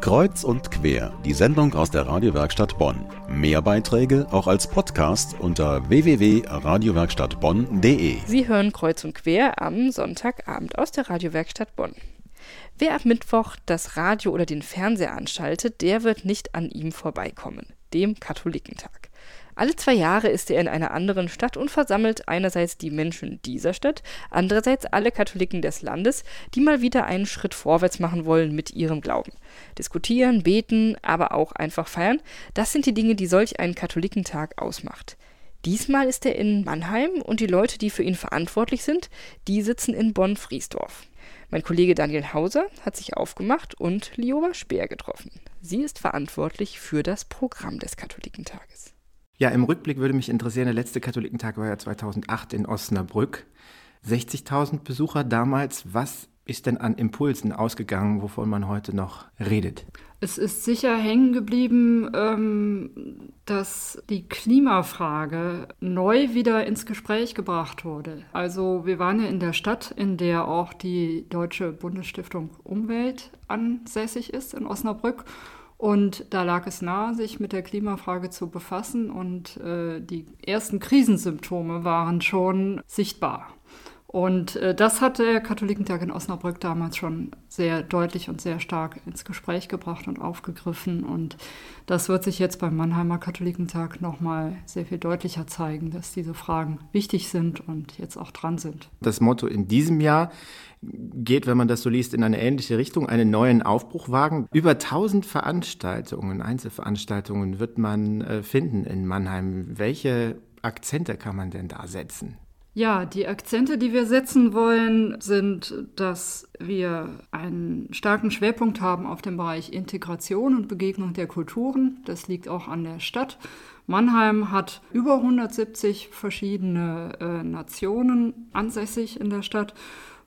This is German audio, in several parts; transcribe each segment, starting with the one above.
Kreuz und quer, die Sendung aus der Radiowerkstatt Bonn. Mehr Beiträge auch als Podcast unter www.radiowerkstattbonn.de. Sie hören Kreuz und quer am Sonntagabend aus der Radiowerkstatt Bonn. Wer ab Mittwoch das Radio oder den Fernseher anschaltet, der wird nicht an ihm vorbeikommen, dem Katholikentag. Alle zwei Jahre ist er in einer anderen Stadt und versammelt einerseits die Menschen dieser Stadt, andererseits alle Katholiken des Landes, die mal wieder einen Schritt vorwärts machen wollen mit ihrem Glauben. Diskutieren, beten, aber auch einfach feiern, das sind die Dinge, die solch einen Katholikentag ausmacht. Diesmal ist er in Mannheim und die Leute, die für ihn verantwortlich sind, die sitzen in Bonn-Friesdorf. Mein Kollege Daniel Hauser hat sich aufgemacht und Lioba Speer getroffen. Sie ist verantwortlich für das Programm des Katholikentages. Ja, im Rückblick würde mich interessieren, der letzte Katholikentag war ja 2008 in Osnabrück. 60.000 Besucher damals. Was ist denn an Impulsen ausgegangen, wovon man heute noch redet? Es ist sicher hängen geblieben, ähm, dass die Klimafrage neu wieder ins Gespräch gebracht wurde. Also wir waren ja in der Stadt, in der auch die Deutsche Bundesstiftung Umwelt ansässig ist, in Osnabrück. Und da lag es nahe, sich mit der Klimafrage zu befassen und äh, die ersten Krisensymptome waren schon sichtbar. Und äh, das hat der Katholikentag in Osnabrück damals schon sehr deutlich und sehr stark ins Gespräch gebracht und aufgegriffen. Und das wird sich jetzt beim Mannheimer Katholikentag nochmal sehr viel deutlicher zeigen, dass diese Fragen wichtig sind und jetzt auch dran sind. Das Motto in diesem Jahr geht, wenn man das so liest, in eine ähnliche Richtung, einen neuen Aufbruch wagen. Über 1000 Veranstaltungen, Einzelveranstaltungen wird man äh, finden in Mannheim. Welche Akzente kann man denn da setzen? Ja, die Akzente, die wir setzen wollen, sind, dass wir einen starken Schwerpunkt haben auf dem Bereich Integration und Begegnung der Kulturen. Das liegt auch an der Stadt. Mannheim hat über 170 verschiedene äh, Nationen ansässig in der Stadt.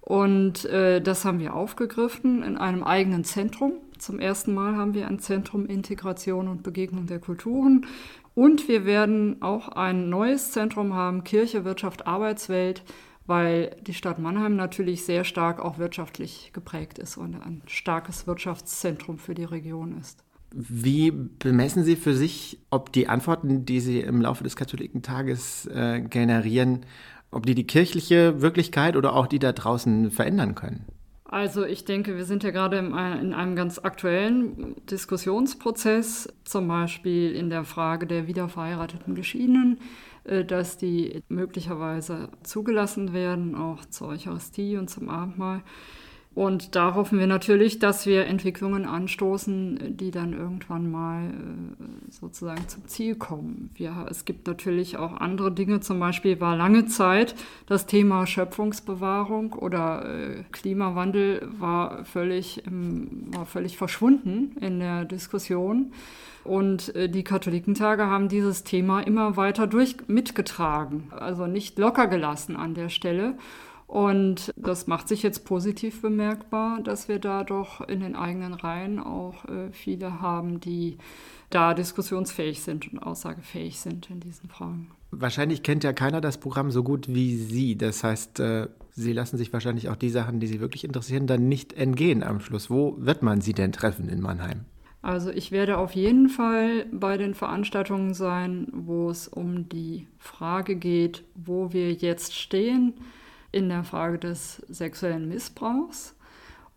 Und äh, das haben wir aufgegriffen in einem eigenen Zentrum. Zum ersten Mal haben wir ein Zentrum Integration und Begegnung der Kulturen. Und wir werden auch ein neues Zentrum haben, Kirche, Wirtschaft, Arbeitswelt, weil die Stadt Mannheim natürlich sehr stark auch wirtschaftlich geprägt ist und ein starkes Wirtschaftszentrum für die Region ist. Wie bemessen Sie für sich, ob die Antworten, die Sie im Laufe des Katholikentages äh, generieren, ob die die kirchliche Wirklichkeit oder auch die da draußen verändern können? Also ich denke, wir sind ja gerade in einem ganz aktuellen Diskussionsprozess, zum Beispiel in der Frage der wiederverheirateten Geschiedenen, äh, dass die möglicherweise zugelassen werden, auch zur Eucharistie und zum Abendmahl. Und da hoffen wir natürlich, dass wir Entwicklungen anstoßen, die dann irgendwann mal äh, sozusagen zum Ziel kommen. Wir, es gibt natürlich auch andere Dinge. Zum Beispiel war lange Zeit das Thema Schöpfungsbewahrung oder äh, Klimawandel war völlig, war völlig verschwunden in der Diskussion. Und äh, die Katholikentage haben dieses Thema immer weiter durch mitgetragen, also nicht locker gelassen an der Stelle. Und das macht sich jetzt positiv bemerkbar, dass wir da doch in den eigenen Reihen auch äh, viele haben, die da diskussionsfähig sind und aussagefähig sind in diesen Fragen. Wahrscheinlich kennt ja keiner das Programm so gut wie Sie. Das heißt, äh, Sie lassen sich wahrscheinlich auch die Sachen, die Sie wirklich interessieren, dann nicht entgehen am Schluss. Wo wird man Sie denn treffen in Mannheim? Also ich werde auf jeden Fall bei den Veranstaltungen sein, wo es um die Frage geht, wo wir jetzt stehen in der Frage des sexuellen Missbrauchs.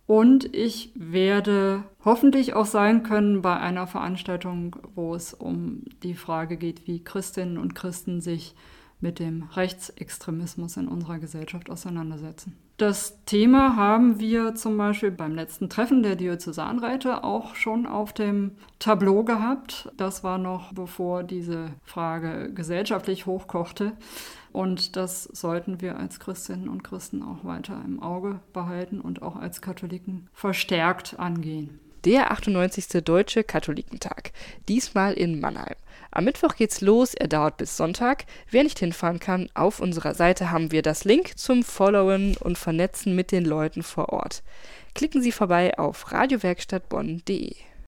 Und ich werde hoffentlich auch sein können bei einer Veranstaltung, wo es um die Frage geht, wie Christinnen und Christen sich mit dem Rechtsextremismus in unserer Gesellschaft auseinandersetzen. Das Thema haben wir zum Beispiel beim letzten Treffen der Diözesanräte auch schon auf dem Tableau gehabt. Das war noch bevor diese Frage gesellschaftlich hochkochte. Und das sollten wir als Christinnen und Christen auch weiter im Auge behalten und auch als Katholiken verstärkt angehen. Der 98. Deutsche Katholikentag, diesmal in Mannheim. Am Mittwoch geht's los, er dauert bis Sonntag. Wer nicht hinfahren kann, auf unserer Seite haben wir das Link zum Followen und Vernetzen mit den Leuten vor Ort. Klicken Sie vorbei auf radiowerkstattbonn.de.